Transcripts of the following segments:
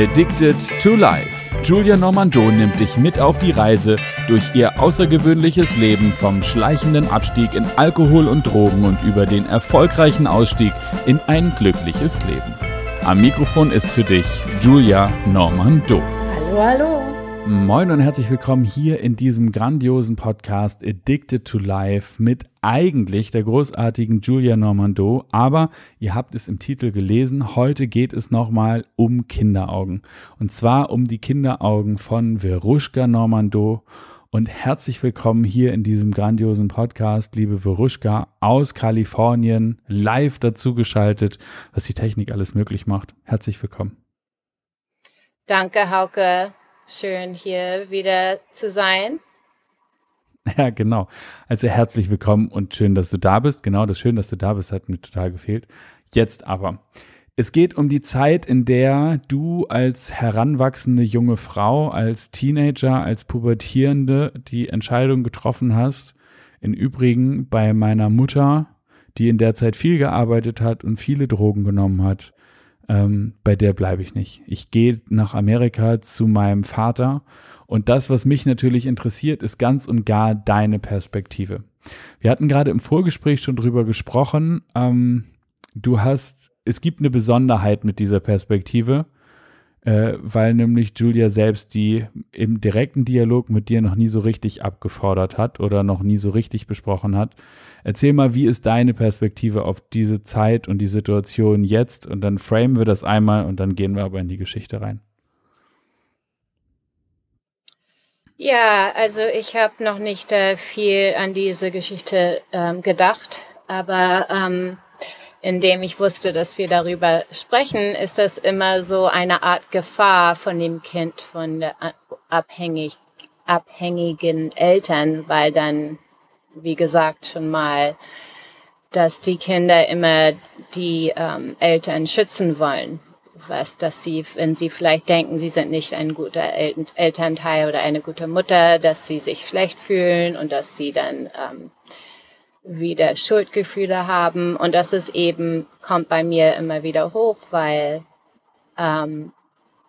Addicted to Life. Julia Normando nimmt dich mit auf die Reise durch ihr außergewöhnliches Leben vom schleichenden Abstieg in Alkohol und Drogen und über den erfolgreichen Ausstieg in ein glückliches Leben. Am Mikrofon ist für dich Julia Normando. Hallo, hallo. Moin und herzlich willkommen hier in diesem grandiosen Podcast Addicted to Life mit eigentlich der großartigen Julia Normando. Aber ihr habt es im Titel gelesen, heute geht es nochmal um Kinderaugen. Und zwar um die Kinderaugen von Veruschka Normando. Und herzlich willkommen hier in diesem grandiosen Podcast, liebe Veruschka aus Kalifornien, live dazugeschaltet, was die Technik alles möglich macht. Herzlich willkommen. Danke, Hauke. Schön hier wieder zu sein. Ja, genau. Also herzlich willkommen und schön, dass du da bist. Genau, das Schön, dass du da bist, hat mir total gefehlt. Jetzt aber. Es geht um die Zeit, in der du als heranwachsende junge Frau, als Teenager, als Pubertierende die Entscheidung getroffen hast. Im Übrigen bei meiner Mutter, die in der Zeit viel gearbeitet hat und viele Drogen genommen hat, ähm, bei der bleibe ich nicht. Ich gehe nach Amerika zu meinem Vater und das, was mich natürlich interessiert, ist ganz und gar deine Perspektive. Wir hatten gerade im Vorgespräch schon drüber gesprochen. Ähm, du hast, es gibt eine Besonderheit mit dieser Perspektive, äh, weil nämlich Julia selbst die im direkten Dialog mit dir noch nie so richtig abgefordert hat oder noch nie so richtig besprochen hat. Erzähl mal, wie ist deine Perspektive auf diese Zeit und die Situation jetzt? Und dann framen wir das einmal und dann gehen wir aber in die Geschichte rein. Ja, also ich habe noch nicht äh, viel an diese Geschichte ähm, gedacht, aber ähm, indem ich wusste, dass wir darüber sprechen, ist das immer so eine Art Gefahr von dem Kind, von der abhängig, abhängigen Eltern, weil dann wie gesagt, schon mal, dass die Kinder immer die ähm, Eltern schützen wollen. Was, dass sie, wenn sie vielleicht denken, sie sind nicht ein guter El Elternteil oder eine gute Mutter, dass sie sich schlecht fühlen und dass sie dann ähm, wieder Schuldgefühle haben. Und das ist eben, kommt bei mir immer wieder hoch, weil ähm,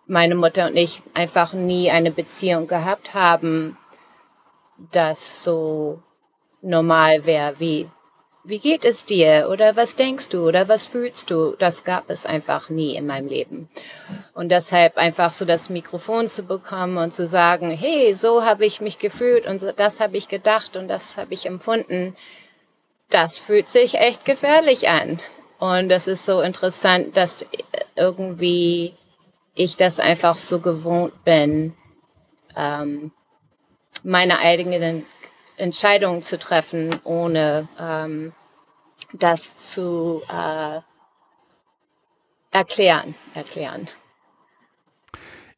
meine Mutter und ich einfach nie eine Beziehung gehabt haben, das so normal wäre, wie, wie geht es dir oder was denkst du oder was fühlst du, das gab es einfach nie in meinem Leben. Und deshalb einfach so das Mikrofon zu bekommen und zu sagen, hey, so habe ich mich gefühlt und das habe ich gedacht und das habe ich empfunden, das fühlt sich echt gefährlich an. Und das ist so interessant, dass irgendwie ich das einfach so gewohnt bin, ähm, meine eigenen Entscheidungen zu treffen, ohne ähm, das zu äh, erklären, erklären.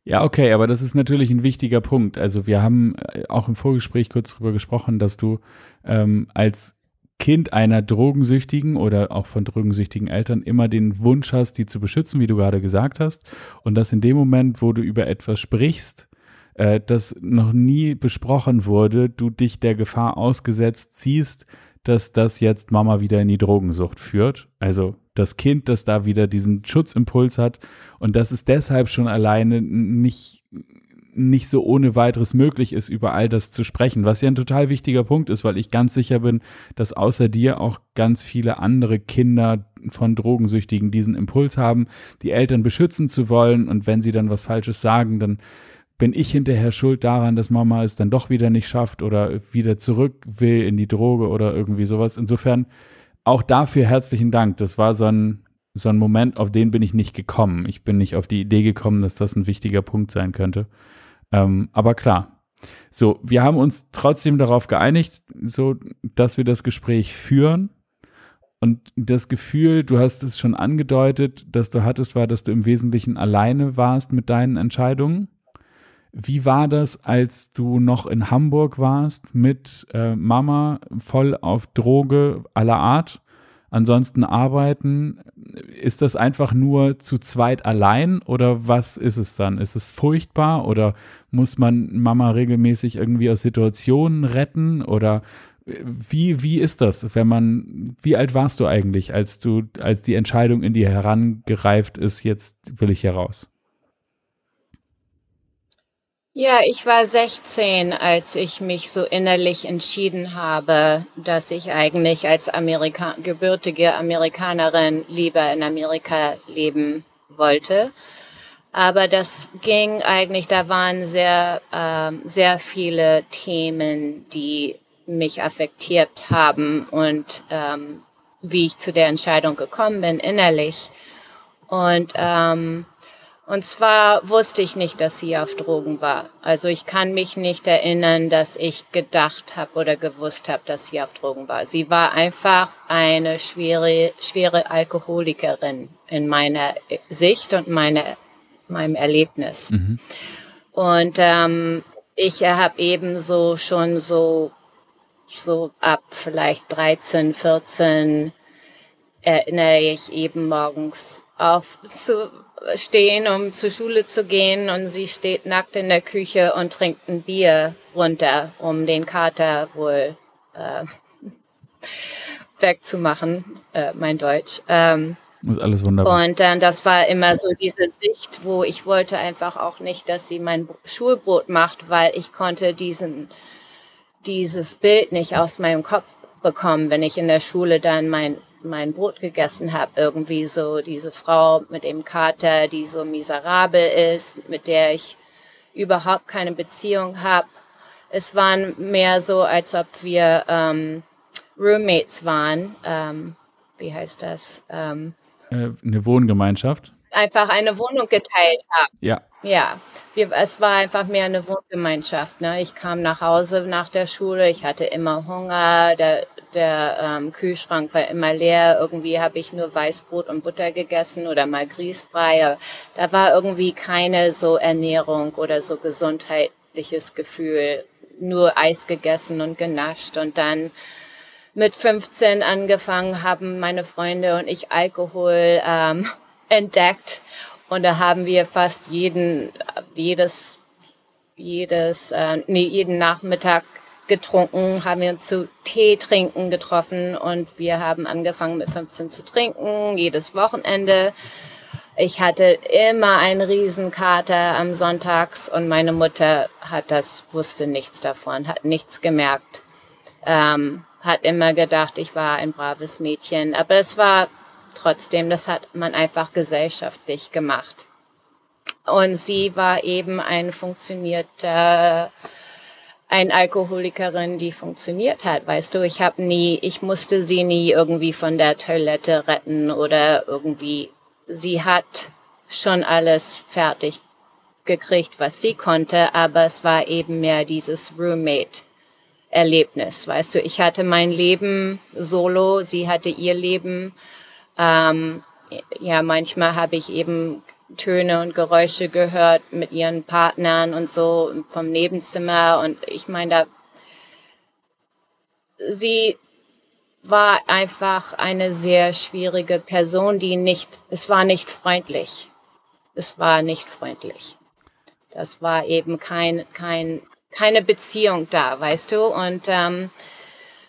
Ja, okay, aber das ist natürlich ein wichtiger Punkt. Also wir haben äh, auch im Vorgespräch kurz darüber gesprochen, dass du ähm, als Kind einer Drogensüchtigen oder auch von drogensüchtigen Eltern immer den Wunsch hast, die zu beschützen, wie du gerade gesagt hast. Und dass in dem Moment, wo du über etwas sprichst, äh, das noch nie besprochen wurde, du dich der Gefahr ausgesetzt siehst, dass das jetzt Mama wieder in die Drogensucht führt. Also das Kind, das da wieder diesen Schutzimpuls hat und dass es deshalb schon alleine nicht nicht so ohne weiteres möglich ist, über all das zu sprechen, was ja ein total wichtiger Punkt ist, weil ich ganz sicher bin, dass außer dir auch ganz viele andere Kinder von Drogensüchtigen diesen Impuls haben, die Eltern beschützen zu wollen und wenn sie dann was Falsches sagen, dann bin ich hinterher schuld daran, dass Mama es dann doch wieder nicht schafft oder wieder zurück will in die Droge oder irgendwie sowas. Insofern auch dafür herzlichen Dank. Das war so ein, so ein Moment, auf den bin ich nicht gekommen. Ich bin nicht auf die Idee gekommen, dass das ein wichtiger Punkt sein könnte. Ähm, aber klar. So, wir haben uns trotzdem darauf geeinigt, so, dass wir das Gespräch führen. Und das Gefühl, du hast es schon angedeutet, dass du hattest, war, dass du im Wesentlichen alleine warst mit deinen Entscheidungen. Wie war das, als du noch in Hamburg warst mit äh, Mama voll auf Droge aller Art? Ansonsten arbeiten, ist das einfach nur zu zweit allein oder was ist es dann? Ist es furchtbar oder muss man Mama regelmäßig irgendwie aus Situationen retten oder äh, wie, wie ist das, wenn man, wie alt warst du eigentlich, als du, als die Entscheidung in dir herangereift ist, jetzt will ich hier raus? Ja, ich war 16, als ich mich so innerlich entschieden habe, dass ich eigentlich als Amerika gebürtige Amerikanerin lieber in Amerika leben wollte. Aber das ging eigentlich, da waren sehr, ähm, sehr viele Themen, die mich affektiert haben und ähm, wie ich zu der Entscheidung gekommen bin innerlich. Und ähm, und zwar wusste ich nicht, dass sie auf Drogen war. Also ich kann mich nicht erinnern, dass ich gedacht habe oder gewusst habe, dass sie auf Drogen war. Sie war einfach eine schwere, schwere Alkoholikerin in meiner Sicht und meine, meinem Erlebnis. Mhm. Und ähm, ich habe eben so schon so, so ab vielleicht 13, 14 erinnere ich eben morgens auf zu stehen, um zur Schule zu gehen und sie steht nackt in der Küche und trinkt ein Bier runter, um den Kater wohl äh, wegzumachen, äh, mein Deutsch. Ähm, das ist alles wunderbar. Und äh, das war immer so diese Sicht, wo ich wollte einfach auch nicht, dass sie mein Schulbrot macht, weil ich konnte diesen, dieses Bild nicht aus meinem Kopf bekommen, wenn ich in der Schule dann mein mein Brot gegessen habe. Irgendwie so diese Frau mit dem Kater, die so miserabel ist, mit der ich überhaupt keine Beziehung habe. Es waren mehr so, als ob wir ähm, Roommates waren. Ähm, wie heißt das? Ähm, äh, eine Wohngemeinschaft? Einfach eine Wohnung geteilt haben. Ja. Ja, wir, es war einfach mehr eine Wohngemeinschaft. Ne? Ich kam nach Hause nach der Schule, ich hatte immer Hunger, der, der ähm, Kühlschrank war immer leer. Irgendwie habe ich nur Weißbrot und Butter gegessen oder mal Grießbrei. Da war irgendwie keine so Ernährung oder so gesundheitliches Gefühl. Nur Eis gegessen und genascht und dann mit 15 angefangen haben meine Freunde und ich Alkohol ähm, entdeckt und da haben wir fast jeden, jedes, jedes, äh, nee, jeden Nachmittag getrunken, haben wir uns zu Tee trinken getroffen und wir haben angefangen mit 15 zu trinken, jedes Wochenende. Ich hatte immer einen Riesenkater am Sonntags und meine Mutter hat das, wusste nichts davon, hat nichts gemerkt, ähm, hat immer gedacht, ich war ein braves Mädchen, aber es war trotzdem, das hat man einfach gesellschaftlich gemacht. Und sie war eben ein funktionierter, ein Alkoholikerin, die funktioniert hat, weißt du. Ich habe nie, ich musste sie nie irgendwie von der Toilette retten oder irgendwie. Sie hat schon alles fertig gekriegt, was sie konnte, aber es war eben mehr dieses Roommate. Erlebnis, weißt du, ich hatte mein Leben solo, sie hatte ihr Leben ähm, ja, manchmal habe ich eben Töne und Geräusche gehört mit ihren Partnern und so vom Nebenzimmer. Und ich meine, da, sie war einfach eine sehr schwierige Person, die nicht, es war nicht freundlich. Es war nicht freundlich. Das war eben kein, kein, keine Beziehung da, weißt du? Und ähm,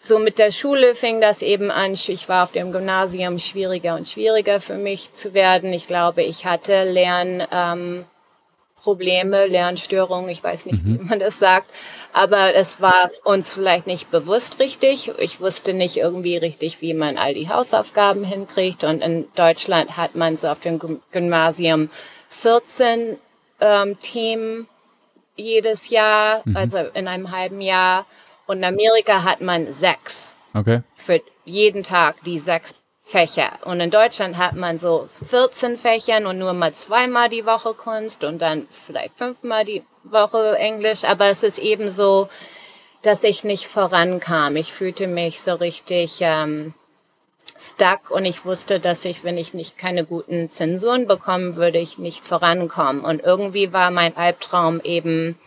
so mit der Schule fing das eben an. Ich war auf dem Gymnasium schwieriger und schwieriger für mich zu werden. Ich glaube, ich hatte Lernprobleme, ähm, Lernstörungen, ich weiß nicht, mhm. wie man das sagt, aber es war uns vielleicht nicht bewusst richtig. Ich wusste nicht irgendwie richtig, wie man all die Hausaufgaben hinkriegt. Und in Deutschland hat man so auf dem Gymnasium 14 ähm, Themen jedes Jahr, mhm. also in einem halben Jahr. Und in Amerika hat man sechs. Okay. Für jeden Tag die sechs Fächer. Und in Deutschland hat man so 14 Fächern und nur mal zweimal die Woche Kunst und dann vielleicht fünfmal die Woche Englisch. Aber es ist eben so, dass ich nicht vorankam. Ich fühlte mich so richtig ähm, stuck und ich wusste, dass ich, wenn ich nicht keine guten Zensuren bekommen würde, ich nicht vorankommen. Und irgendwie war mein Albtraum eben,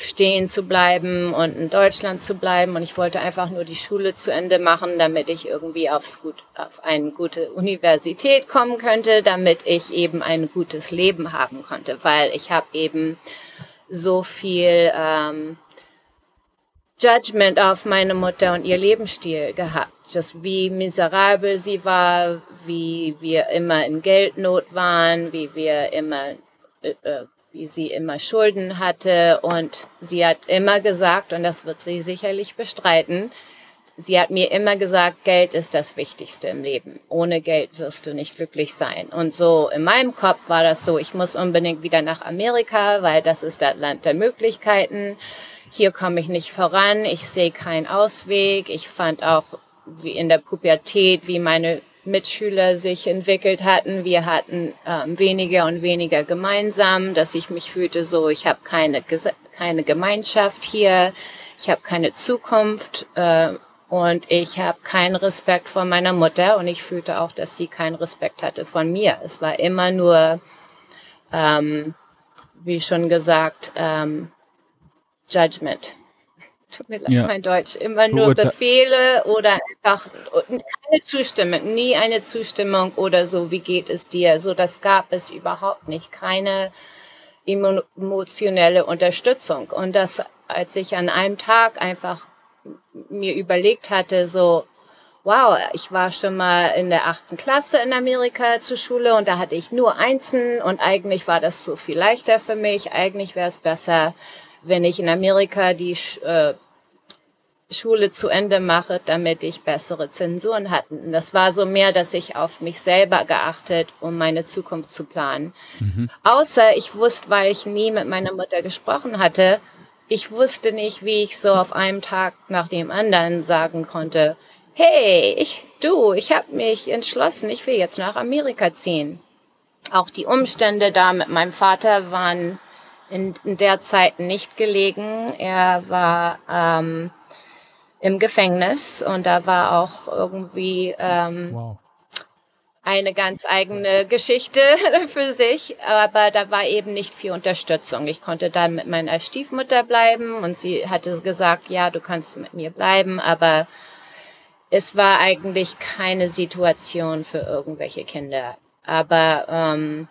stehen zu bleiben und in Deutschland zu bleiben. Und ich wollte einfach nur die Schule zu Ende machen, damit ich irgendwie aufs gut, auf eine gute Universität kommen könnte, damit ich eben ein gutes Leben haben konnte, weil ich habe eben so viel ähm, Judgment auf meine Mutter und ihr Lebensstil gehabt. Just wie miserabel sie war, wie wir immer in Geldnot waren, wie wir immer äh, wie sie immer Schulden hatte und sie hat immer gesagt, und das wird sie sicherlich bestreiten, sie hat mir immer gesagt, Geld ist das Wichtigste im Leben. Ohne Geld wirst du nicht glücklich sein. Und so in meinem Kopf war das so, ich muss unbedingt wieder nach Amerika, weil das ist das Land der Möglichkeiten. Hier komme ich nicht voran, ich sehe keinen Ausweg. Ich fand auch wie in der Pubertät, wie meine Mitschüler sich entwickelt hatten. Wir hatten ähm, weniger und weniger gemeinsam, dass ich mich fühlte so, ich habe keine, keine Gemeinschaft hier, ich habe keine Zukunft äh, und ich habe keinen Respekt vor meiner Mutter und ich fühlte auch, dass sie keinen Respekt hatte von mir. Es war immer nur, ähm, wie schon gesagt, ähm, Judgment tut mir leid, ja. mein Deutsch, immer nur Beurte Befehle oder einfach keine Zustimmung, nie eine Zustimmung oder so, wie geht es dir? So, das gab es überhaupt nicht, keine emotionelle Unterstützung. Und das, als ich an einem Tag einfach mir überlegt hatte, so, wow, ich war schon mal in der achten Klasse in Amerika zur Schule und da hatte ich nur Einsen und eigentlich war das so viel leichter für mich. Eigentlich wäre es besser, wenn ich in Amerika die äh, Schule zu Ende mache, damit ich bessere Zensuren hatte. Und das war so mehr, dass ich auf mich selber geachtet, um meine Zukunft zu planen. Mhm. Außer ich wusste, weil ich nie mit meiner Mutter gesprochen hatte, ich wusste nicht, wie ich so auf einem Tag nach dem anderen sagen konnte, hey, ich, du, ich habe mich entschlossen, ich will jetzt nach Amerika ziehen. Auch die Umstände da mit meinem Vater waren in, in der Zeit nicht gelegen. Er war ähm, im Gefängnis und da war auch irgendwie ähm, wow. eine ganz eigene Geschichte für sich, aber da war eben nicht viel Unterstützung. Ich konnte dann mit meiner Stiefmutter bleiben und sie hatte gesagt, ja, du kannst mit mir bleiben, aber es war eigentlich keine Situation für irgendwelche Kinder. Aber ähm,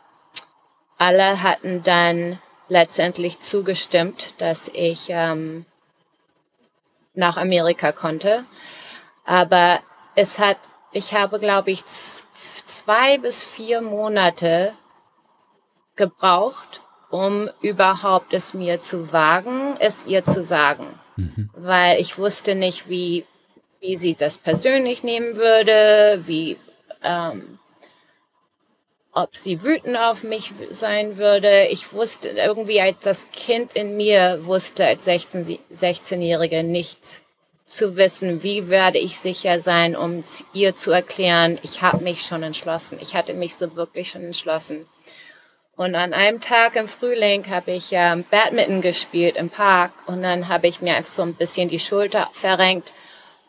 alle hatten dann letztendlich zugestimmt, dass ich ähm, nach Amerika konnte. Aber es hat, ich habe, glaube ich, zwei bis vier Monate gebraucht, um überhaupt es mir zu wagen, es ihr zu sagen. Mhm. Weil ich wusste nicht, wie, wie sie das persönlich nehmen würde, wie, ähm, ob sie wütend auf mich sein würde. Ich wusste irgendwie als das Kind in mir wusste als 16-Jährige nicht zu wissen, wie werde ich sicher sein, um ihr zu erklären, ich habe mich schon entschlossen. Ich hatte mich so wirklich schon entschlossen. Und an einem Tag im Frühling habe ich ähm, Badminton gespielt im Park und dann habe ich mir einfach so ein bisschen die Schulter verrenkt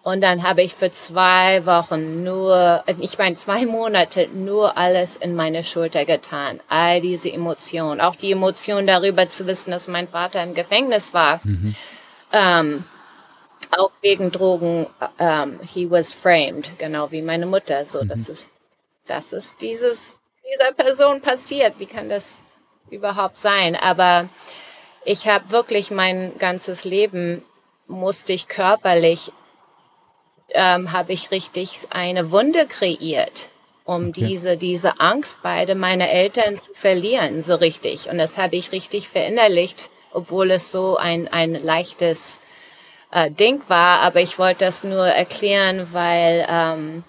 und dann habe ich für zwei Wochen nur, ich meine zwei Monate nur alles in meine Schulter getan. All diese Emotionen, auch die Emotion darüber zu wissen, dass mein Vater im Gefängnis war. Mhm. Ähm, auch wegen Drogen, ähm, he was framed, genau wie meine Mutter. So, mhm. das ist, das ist dieses, dieser Person passiert. Wie kann das überhaupt sein? Aber ich habe wirklich mein ganzes Leben musste ich körperlich ähm, habe ich richtig eine Wunde kreiert, um okay. diese, diese Angst beide meine Eltern zu verlieren, so richtig. Und das habe ich richtig verinnerlicht, obwohl es so ein, ein leichtes äh, Ding war. Aber ich wollte das nur erklären, weil ähm,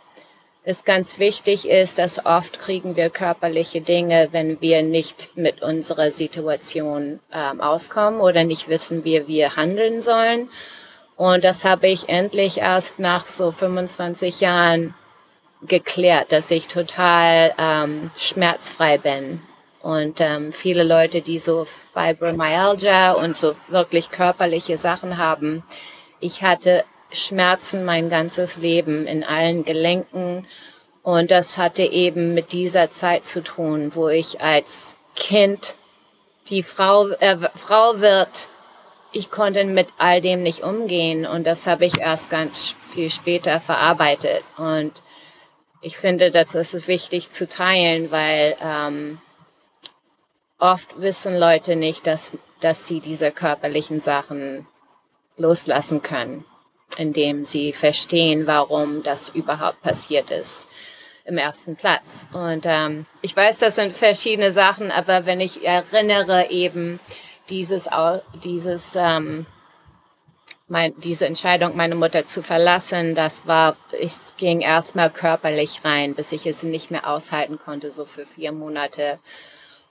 es ganz wichtig ist, dass oft kriegen wir körperliche Dinge, wenn wir nicht mit unserer Situation ähm, auskommen oder nicht wissen, wie wir handeln sollen. Und das habe ich endlich erst nach so 25 Jahren geklärt, dass ich total ähm, schmerzfrei bin. Und ähm, viele Leute, die so Fibromyalgia und so wirklich körperliche Sachen haben, ich hatte Schmerzen mein ganzes Leben in allen Gelenken. Und das hatte eben mit dieser Zeit zu tun, wo ich als Kind die Frau, äh, Frau wird ich konnte mit all dem nicht umgehen und das habe ich erst ganz viel später verarbeitet. Und ich finde, das ist wichtig zu teilen, weil ähm, oft wissen Leute nicht, dass, dass sie diese körperlichen Sachen loslassen können, indem sie verstehen, warum das überhaupt passiert ist. im ersten Platz. Und ähm, ich weiß, das sind verschiedene Sachen, aber wenn ich erinnere eben dieses, dieses ähm, mein, diese Entscheidung, meine Mutter zu verlassen, das war, ich ging erstmal körperlich rein, bis ich es nicht mehr aushalten konnte, so für vier Monate.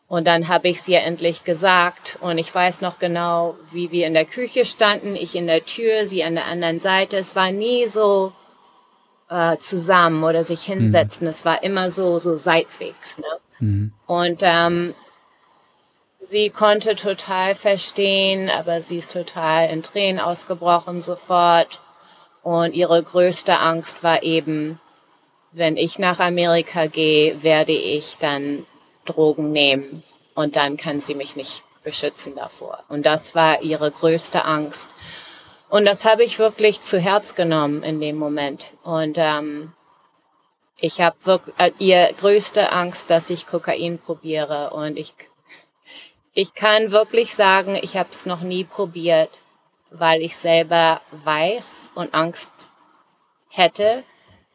Und dann habe ich es ihr endlich gesagt und ich weiß noch genau, wie wir in der Küche standen, ich in der Tür, sie an der anderen Seite. Es war nie so äh, zusammen oder sich hinsetzen. Mhm. Es war immer so so seitwegs. Ne? Mhm. Und ähm, sie konnte total verstehen, aber sie ist total in Tränen ausgebrochen sofort. Und ihre größte Angst war eben, wenn ich nach Amerika gehe, werde ich dann Drogen nehmen und dann kann sie mich nicht beschützen davor. Und das war ihre größte Angst. Und das habe ich wirklich zu Herz genommen in dem Moment. Und ähm, ich habe wirklich äh, ihr größte Angst, dass ich Kokain probiere. Und ich, ich kann wirklich sagen, ich habe es noch nie probiert, weil ich selber weiß und Angst hätte,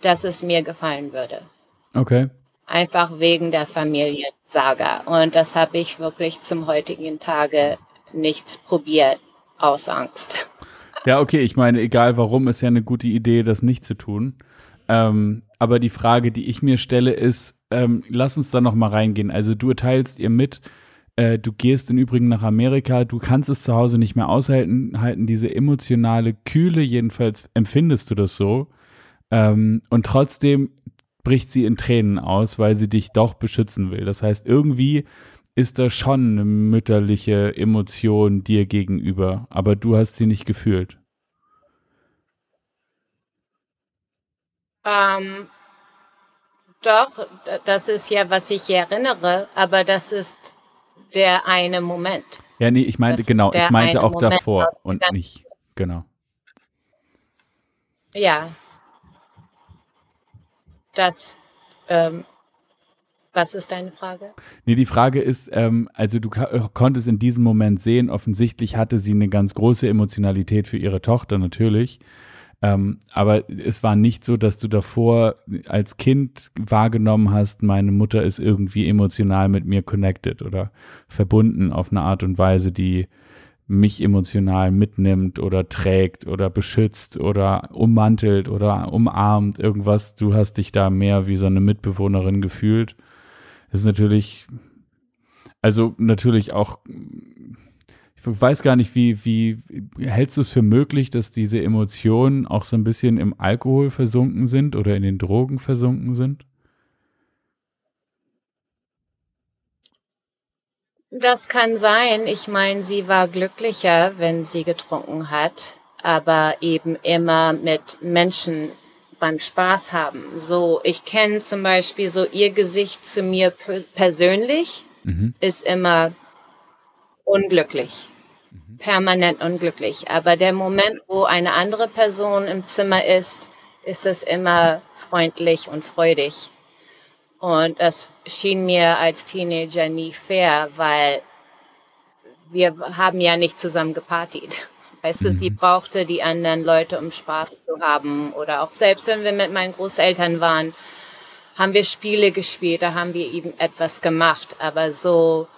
dass es mir gefallen würde. Okay einfach wegen der Familiensaga. Und das habe ich wirklich zum heutigen Tage nicht probiert, aus Angst. Ja, okay, ich meine, egal warum, ist ja eine gute Idee, das nicht zu tun. Ähm, aber die Frage, die ich mir stelle, ist, ähm, lass uns da noch mal reingehen. Also du teilst ihr mit, äh, du gehst im Übrigen nach Amerika, du kannst es zu Hause nicht mehr aushalten, halten diese emotionale Kühle, jedenfalls empfindest du das so. Ähm, und trotzdem bricht sie in Tränen aus, weil sie dich doch beschützen will. Das heißt, irgendwie ist da schon eine mütterliche Emotion dir gegenüber, aber du hast sie nicht gefühlt. Ähm, doch, das ist ja, was ich erinnere, aber das ist der eine Moment. Ja, nee, ich meinte das genau, ich meinte auch Moment, davor und nicht, genau. Ja, das, ähm, was ist deine Frage? Nee, die Frage ist, ähm, also du konntest in diesem Moment sehen, offensichtlich hatte sie eine ganz große Emotionalität für ihre Tochter natürlich. Ähm, aber es war nicht so, dass du davor als Kind wahrgenommen hast, meine Mutter ist irgendwie emotional mit mir connected oder verbunden auf eine Art und Weise, die mich emotional mitnimmt oder trägt oder beschützt oder ummantelt oder umarmt, irgendwas. Du hast dich da mehr wie so eine Mitbewohnerin gefühlt. Das ist natürlich, also natürlich auch, ich weiß gar nicht, wie, wie hältst du es für möglich, dass diese Emotionen auch so ein bisschen im Alkohol versunken sind oder in den Drogen versunken sind? Das kann sein. Ich meine, sie war glücklicher, wenn sie getrunken hat, aber eben immer mit Menschen beim Spaß haben. So, ich kenne zum Beispiel so ihr Gesicht zu mir persönlich mhm. ist immer unglücklich, mhm. permanent unglücklich. Aber der Moment, wo eine andere Person im Zimmer ist, ist es immer freundlich und freudig. Und das schien mir als Teenager nie fair, weil wir haben ja nicht zusammen gepartied. Weißt du, sie mhm. brauchte die anderen Leute, um Spaß zu haben. Oder auch selbst wenn wir mit meinen Großeltern waren, haben wir Spiele gespielt, da haben wir eben etwas gemacht. Aber so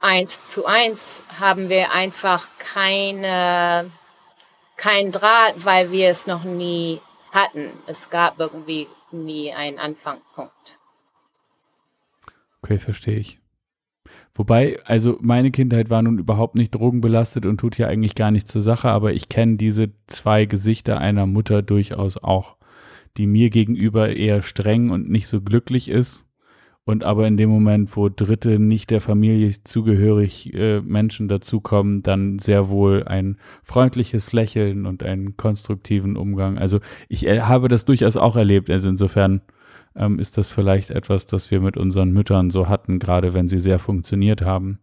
eins zu eins haben wir einfach keine, kein Draht, weil wir es noch nie hatten. Es gab irgendwie nie einen Anfangspunkt. Okay, verstehe ich. Wobei, also meine Kindheit war nun überhaupt nicht drogenbelastet und tut ja eigentlich gar nichts zur Sache, aber ich kenne diese zwei Gesichter einer Mutter durchaus auch, die mir gegenüber eher streng und nicht so glücklich ist und aber in dem Moment, wo Dritte nicht der Familie zugehörig äh, Menschen dazukommen, dann sehr wohl ein freundliches Lächeln und einen konstruktiven Umgang. Also ich äh, habe das durchaus auch erlebt. Also insofern ähm, ist das vielleicht etwas, das wir mit unseren Müttern so hatten, gerade wenn sie sehr funktioniert haben.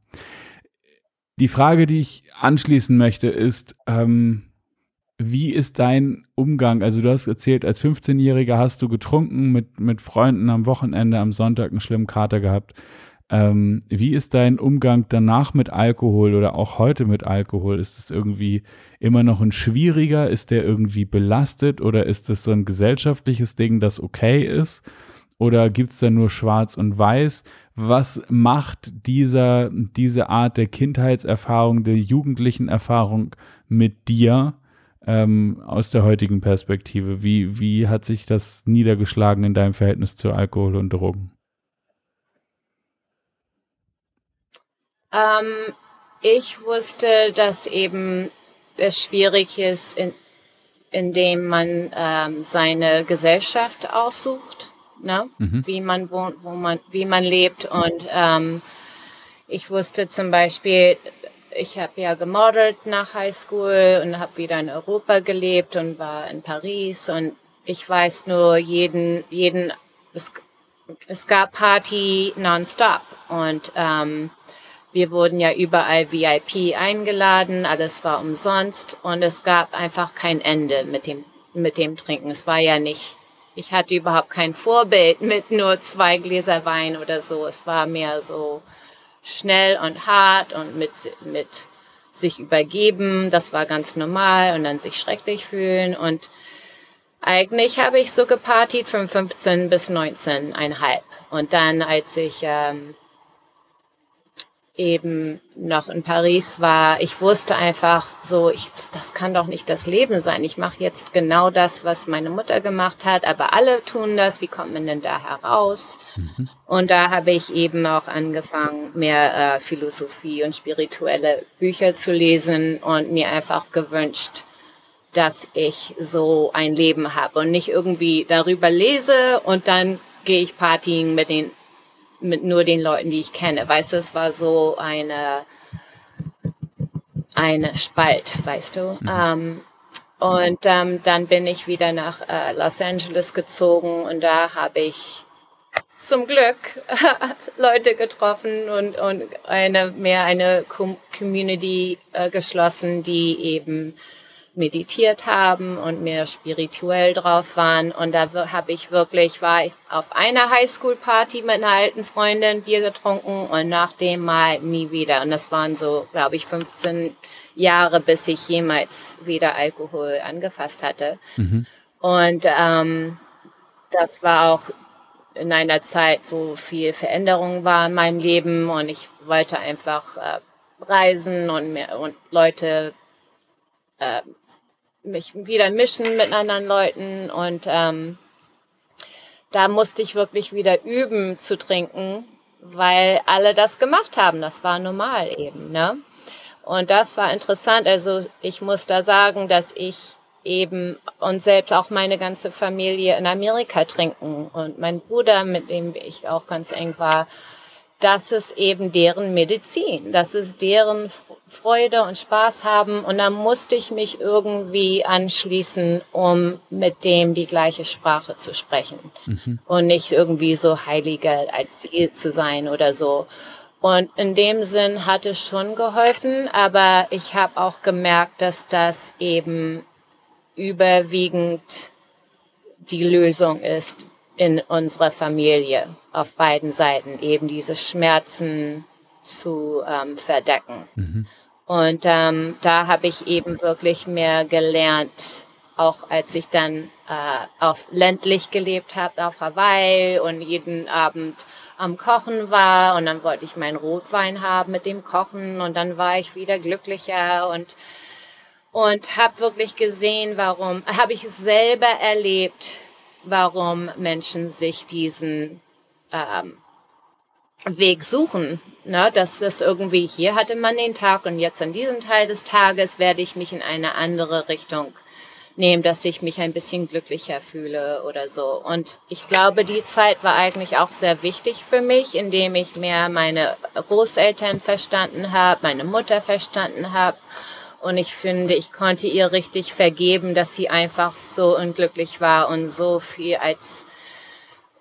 Die Frage, die ich anschließen möchte, ist, ähm, wie ist dein Umgang? Also du hast erzählt, als 15-Jähriger hast du getrunken mit, mit Freunden am Wochenende, am Sonntag einen schlimmen Kater gehabt. Ähm, wie ist dein Umgang danach mit Alkohol oder auch heute mit Alkohol? Ist es irgendwie immer noch ein schwieriger? Ist der irgendwie belastet oder ist es so ein gesellschaftliches Ding, das okay ist? oder gibt es da nur Schwarz und Weiß? Was macht dieser, diese Art der Kindheitserfahrung, der jugendlichen Erfahrung mit dir ähm, aus der heutigen Perspektive? Wie, wie hat sich das niedergeschlagen in deinem Verhältnis zu Alkohol und Drogen? Ähm, ich wusste, dass eben es schwierig ist, in, indem man ähm, seine Gesellschaft aussucht, ne? Mhm. wie man wohnt, wo man, wie man lebt. Und ähm, ich wusste zum Beispiel, ich habe ja gemodelt nach Highschool und habe wieder in Europa gelebt und war in Paris und ich weiß nur jeden, jeden, es, es gab Party nonstop und ähm, wir wurden ja überall VIP eingeladen, alles war umsonst und es gab einfach kein Ende mit dem, mit dem Trinken. Es war ja nicht, ich hatte überhaupt kein Vorbild mit nur zwei Gläser Wein oder so. Es war mehr so schnell und hart und mit, mit sich übergeben. Das war ganz normal und dann sich schrecklich fühlen und eigentlich habe ich so gepartied von 15 bis 19,5. Und dann, als ich ähm, eben noch in Paris war, ich wusste einfach so, ich, das kann doch nicht das Leben sein. Ich mache jetzt genau das, was meine Mutter gemacht hat, aber alle tun das. Wie kommt man denn da heraus? Mhm. Und da habe ich eben auch angefangen, mehr äh, Philosophie und spirituelle Bücher zu lesen und mir einfach gewünscht, dass ich so ein Leben habe und nicht irgendwie darüber lese und dann gehe ich Partien mit den mit nur den Leuten, die ich kenne. Weißt du, es war so eine, eine Spalt, weißt du. Mhm. Ähm, und ähm, dann bin ich wieder nach äh, Los Angeles gezogen und da habe ich zum Glück Leute getroffen und, und eine mehr eine Community äh, geschlossen, die eben meditiert haben und mehr spirituell drauf waren. Und da habe ich wirklich, war ich auf einer Highschool-Party mit einer alten Freundin Bier getrunken und nach dem Mal nie wieder. Und das waren so, glaube ich, 15 Jahre, bis ich jemals wieder Alkohol angefasst hatte. Mhm. Und ähm, das war auch in einer Zeit, wo viel Veränderung war in meinem Leben und ich wollte einfach äh, reisen und, mehr, und Leute äh, mich wieder mischen mit anderen Leuten und ähm, da musste ich wirklich wieder üben zu trinken, weil alle das gemacht haben. Das war normal eben, ne? Und das war interessant. Also ich muss da sagen, dass ich eben und selbst auch meine ganze Familie in Amerika trinken und mein Bruder, mit dem ich auch ganz eng war, das ist eben deren Medizin, das ist deren Freude und Spaß haben. Und da musste ich mich irgendwie anschließen, um mit dem die gleiche Sprache zu sprechen mhm. und nicht irgendwie so heiliger als die zu sein oder so. Und in dem Sinn hat es schon geholfen, aber ich habe auch gemerkt, dass das eben überwiegend die Lösung ist in unserer Familie auf beiden Seiten eben diese Schmerzen zu ähm, verdecken. Mhm. Und ähm, da habe ich eben wirklich mehr gelernt, auch als ich dann äh, auf ländlich gelebt habe auf Hawaii und jeden Abend am Kochen war und dann wollte ich meinen Rotwein haben mit dem Kochen und dann war ich wieder glücklicher und und habe wirklich gesehen, warum habe ich selber erlebt, warum Menschen sich diesen ähm, Weg suchen. Ne? Dass das irgendwie, hier hatte man den Tag und jetzt an diesem Teil des Tages werde ich mich in eine andere Richtung nehmen, dass ich mich ein bisschen glücklicher fühle oder so. Und ich glaube, die Zeit war eigentlich auch sehr wichtig für mich, indem ich mehr meine Großeltern verstanden habe, meine Mutter verstanden habe und ich finde, ich konnte ihr richtig vergeben, dass sie einfach so unglücklich war und so viel als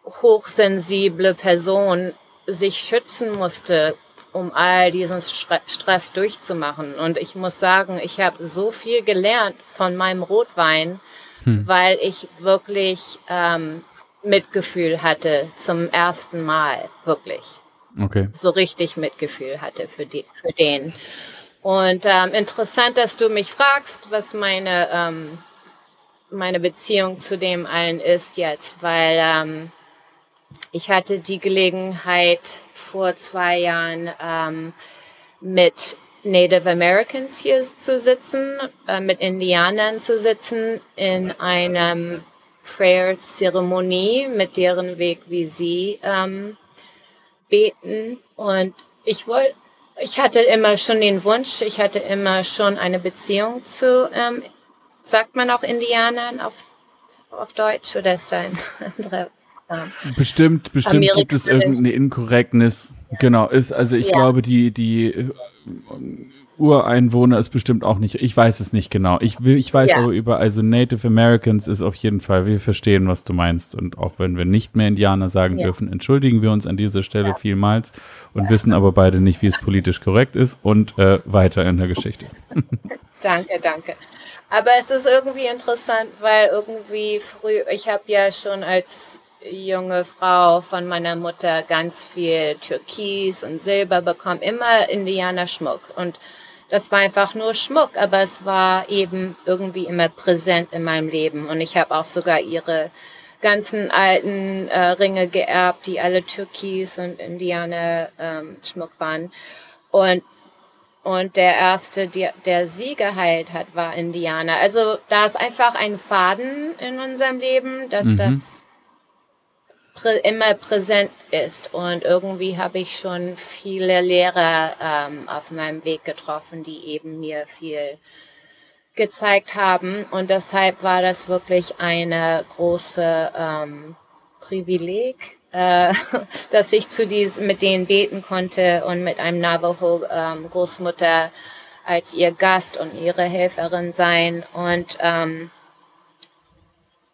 hochsensible Person sich schützen musste, um all diesen Stress durchzumachen. Und ich muss sagen, ich habe so viel gelernt von meinem Rotwein, hm. weil ich wirklich ähm, Mitgefühl hatte zum ersten Mal, wirklich. Okay. So richtig Mitgefühl hatte für, die, für den. Und ähm, interessant, dass du mich fragst, was meine, ähm, meine Beziehung zu dem allen ist jetzt, weil ähm, ich hatte die Gelegenheit vor zwei Jahren ähm, mit Native Americans hier zu sitzen, äh, mit Indianern zu sitzen in einem Prayer-Zeremonie, mit deren Weg, wie sie ähm, beten. Und ich wollte, ich hatte immer schon den Wunsch, ich hatte immer schon eine Beziehung zu, ähm, sagt man auch Indianern auf, auf Deutsch oder ist da ein anderer Bestimmt, bestimmt Amerika gibt es irgendeine Inkorrektnis. Genau, ist, also ich ja. glaube, die, die Ureinwohner ist bestimmt auch nicht, ich weiß es nicht genau. Ich, ich weiß ja. aber über, also Native Americans ist auf jeden Fall, wir verstehen, was du meinst. Und auch wenn wir nicht mehr Indianer sagen ja. dürfen, entschuldigen wir uns an dieser Stelle vielmals und wissen aber beide nicht, wie es politisch korrekt ist und äh, weiter in der Geschichte. danke, danke. Aber es ist irgendwie interessant, weil irgendwie früh, ich habe ja schon als junge Frau von meiner Mutter ganz viel Türkis und Silber bekommen, immer Indianerschmuck. Und das war einfach nur Schmuck, aber es war eben irgendwie immer präsent in meinem Leben. Und ich habe auch sogar ihre ganzen alten äh, Ringe geerbt, die alle Türkis und Indianer ähm, Schmuck waren. Und und der erste, der, der sie geheilt hat, war Indianer. Also da ist einfach ein Faden in unserem Leben, dass mhm. das prä immer präsent ist. Und irgendwie habe ich schon viele Lehrer ähm, auf meinem Weg getroffen, die eben mir viel gezeigt haben. Und deshalb war das wirklich eine große ähm, Privileg, äh, dass ich zu diesen, mit denen beten konnte und mit einem Navajo ähm, Großmutter als ihr Gast und ihre Helferin sein. Und ähm,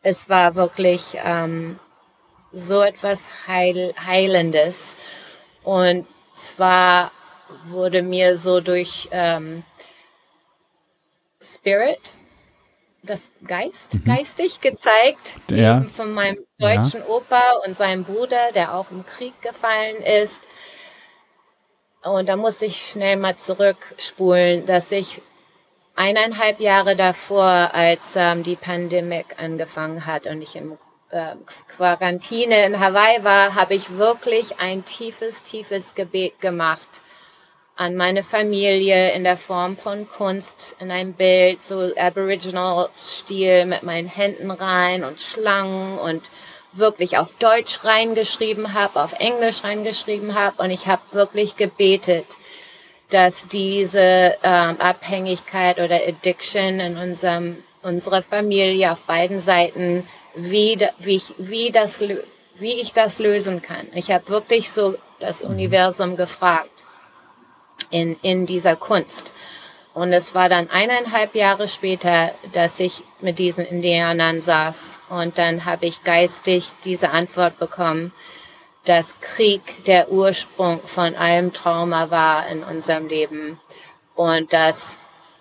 es war wirklich ähm, so etwas Heil, Heilendes. Und zwar wurde mir so durch ähm, Spirit, das Geist, mhm. geistig gezeigt, ja. von meinem deutschen ja. Opa und seinem Bruder, der auch im Krieg gefallen ist. Und da muss ich schnell mal zurückspulen, dass ich eineinhalb Jahre davor, als ähm, die Pandemie angefangen hat und ich im äh, Quarantäne in Hawaii war, habe ich wirklich ein tiefes, tiefes Gebet gemacht an meine Familie in der Form von Kunst, in einem Bild, so Aboriginal-Stil mit meinen Händen rein und Schlangen und wirklich auf Deutsch reingeschrieben habe, auf Englisch reingeschrieben habe und ich habe wirklich gebetet, dass diese ähm, Abhängigkeit oder Addiction in unserem unserer Familie auf beiden Seiten wie, wie, ich, wie, das, wie ich das lösen kann. Ich habe wirklich so das mhm. Universum gefragt in, in dieser Kunst. Und es war dann eineinhalb Jahre später, dass ich mit diesen Indianern saß. Und dann habe ich geistig diese Antwort bekommen, dass Krieg der Ursprung von allem Trauma war in unserem Leben. Und dass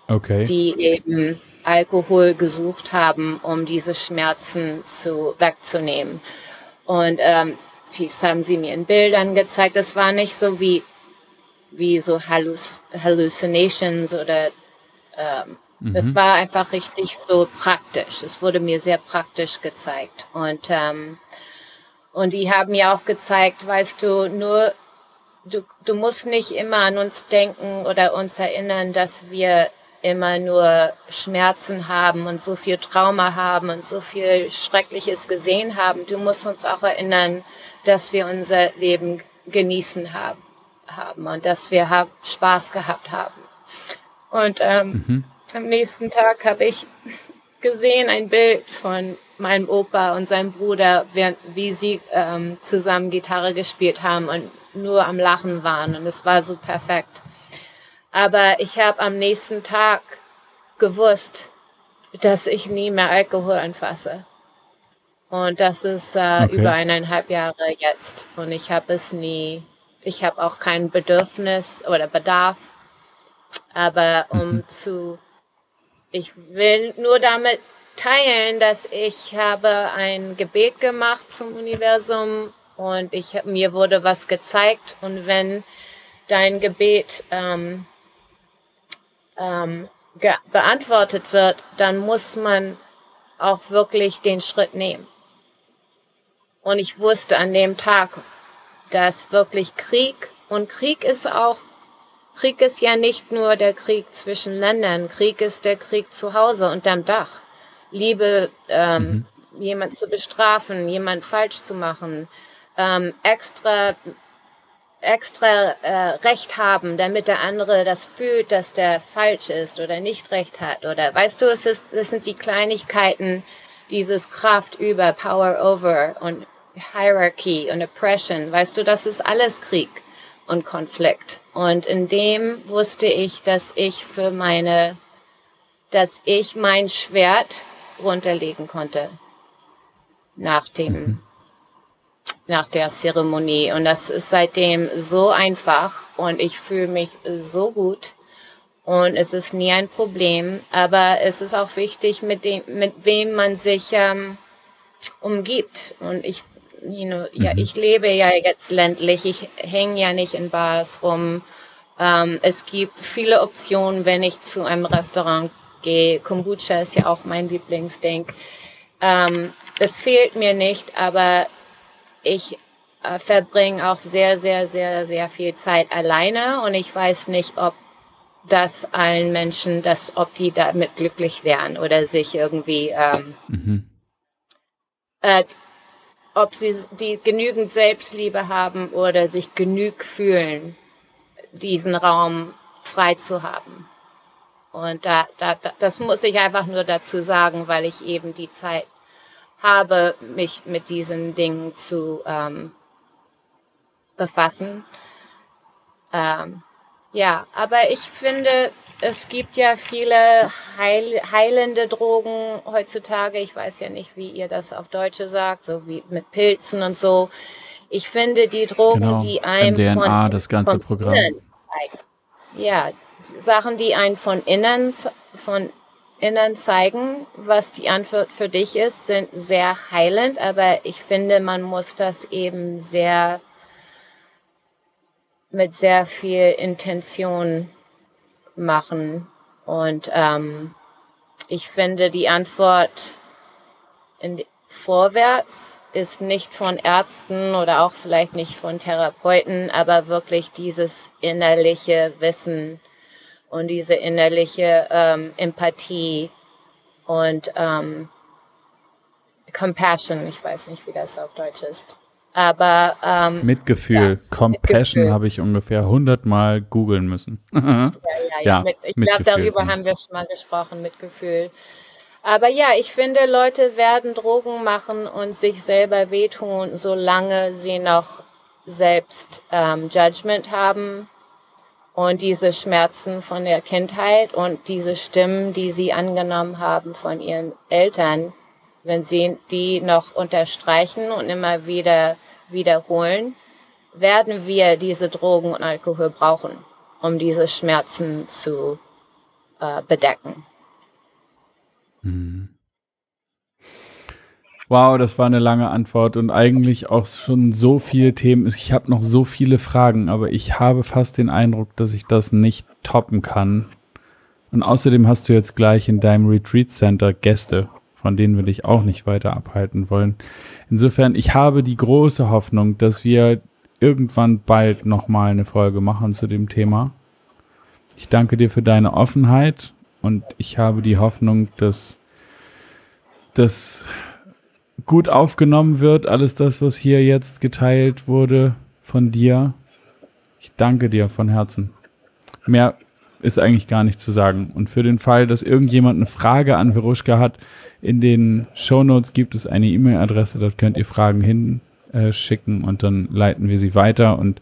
okay. die eben Alkohol gesucht haben, um diese Schmerzen zu wegzunehmen. Und ähm, dies haben sie mir in Bildern gezeigt. Das war nicht so wie wie so Hallus Hallucinations oder ähm, mhm. das war einfach richtig so praktisch. Es wurde mir sehr praktisch gezeigt und ähm, und die haben mir auch gezeigt, weißt du, nur du, du musst nicht immer an uns denken oder uns erinnern, dass wir immer nur Schmerzen haben und so viel Trauma haben und so viel Schreckliches gesehen haben. Du musst uns auch erinnern, dass wir unser Leben genießen haben, haben und dass wir hab, Spaß gehabt haben. Und ähm, mhm. am nächsten Tag habe ich gesehen ein Bild von meinem Opa und seinem Bruder, wie sie ähm, zusammen Gitarre gespielt haben und nur am Lachen waren. Und es war so perfekt. Aber ich habe am nächsten Tag gewusst, dass ich nie mehr Alkohol anfasse. Und das ist äh, okay. über eineinhalb Jahre jetzt. Und ich habe es nie, ich habe auch kein Bedürfnis oder Bedarf. Aber um mhm. zu, ich will nur damit teilen, dass ich habe ein Gebet gemacht zum Universum und ich mir wurde was gezeigt. Und wenn dein Gebet ähm, ähm, beantwortet wird, dann muss man auch wirklich den Schritt nehmen. Und ich wusste an dem Tag, dass wirklich Krieg und Krieg ist auch Krieg ist ja nicht nur der Krieg zwischen Ländern, Krieg ist der Krieg zu Hause unterm Dach. Liebe, ähm, mhm. jemand zu bestrafen, jemand falsch zu machen, ähm, extra extra äh, Recht haben, damit der andere das fühlt, dass der falsch ist oder nicht Recht hat. Oder weißt du, es, ist, es sind die Kleinigkeiten, dieses Kraft über, Power over und Hierarchy und Oppression. Weißt du, das ist alles Krieg und Konflikt. Und in dem wusste ich, dass ich für meine, dass ich mein Schwert runterlegen konnte nach dem mhm nach der Zeremonie. Und das ist seitdem so einfach und ich fühle mich so gut. Und es ist nie ein Problem, aber es ist auch wichtig, mit dem, mit wem man sich ähm, umgibt. Und ich, you know, mhm. ja, ich lebe ja jetzt ländlich. Ich hänge ja nicht in Bars rum. Ähm, es gibt viele Optionen, wenn ich zu einem Restaurant gehe. Kombucha ist ja auch mein Lieblingsding. Ähm, es fehlt mir nicht, aber ich äh, verbringe auch sehr, sehr, sehr, sehr viel Zeit alleine und ich weiß nicht, ob das allen Menschen, dass, ob die damit glücklich wären oder sich irgendwie, ähm, mhm. äh, ob sie die genügend Selbstliebe haben oder sich genug fühlen, diesen Raum frei zu haben. Und da, da, das muss ich einfach nur dazu sagen, weil ich eben die Zeit habe, mich mit diesen Dingen zu ähm, befassen. Ähm, ja, aber ich finde, es gibt ja viele heil, heilende Drogen heutzutage. Ich weiß ja nicht, wie ihr das auf Deutsche sagt, so wie mit Pilzen und so. Ich finde die Drogen, genau. die einem MDNA, von, das ganze Programm. zeigen. Ja, Sachen, die einen von innen, von innen zeigen, was die Antwort für dich ist, sind sehr heilend, aber ich finde, man muss das eben sehr mit sehr viel Intention machen. Und ähm, ich finde, die Antwort in, vorwärts ist nicht von Ärzten oder auch vielleicht nicht von Therapeuten, aber wirklich dieses innerliche Wissen, und diese innerliche ähm, Empathie und ähm, Compassion, ich weiß nicht, wie das auf Deutsch ist. Aber ähm, Mitgefühl, ja, Compassion habe ich ungefähr hundertmal googeln müssen. ja, ja, ja. ja mit, ich glaube, darüber haben wir schon mal gesprochen, Mitgefühl. Aber ja, ich finde, Leute werden Drogen machen und sich selber wehtun, solange sie noch selbst ähm, Judgment haben und diese Schmerzen von der Kindheit und diese Stimmen, die sie angenommen haben von ihren Eltern, wenn sie die noch unterstreichen und immer wieder wiederholen, werden wir diese Drogen und Alkohol brauchen, um diese Schmerzen zu äh, bedecken. Mhm. Wow, das war eine lange Antwort und eigentlich auch schon so viele Themen. Ich habe noch so viele Fragen, aber ich habe fast den Eindruck, dass ich das nicht toppen kann. Und außerdem hast du jetzt gleich in deinem Retreat Center Gäste, von denen wir dich auch nicht weiter abhalten wollen. Insofern, ich habe die große Hoffnung, dass wir irgendwann bald nochmal eine Folge machen zu dem Thema. Ich danke dir für deine Offenheit und ich habe die Hoffnung, dass das gut aufgenommen wird, alles das, was hier jetzt geteilt wurde von dir. Ich danke dir von Herzen. Mehr ist eigentlich gar nicht zu sagen. Und für den Fall, dass irgendjemand eine Frage an Veruschka hat, in den Shownotes gibt es eine E-Mail-Adresse, dort könnt ihr Fragen hinschicken und dann leiten wir sie weiter und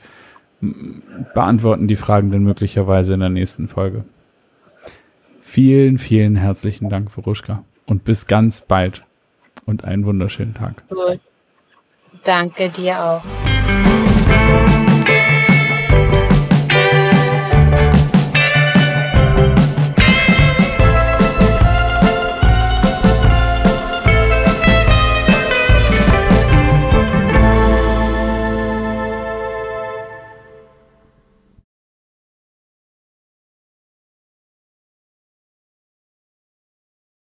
beantworten die Fragen dann möglicherweise in der nächsten Folge. Vielen, vielen herzlichen Dank, Veruschka. Und bis ganz bald und einen wunderschönen Tag. Gut. Danke dir auch.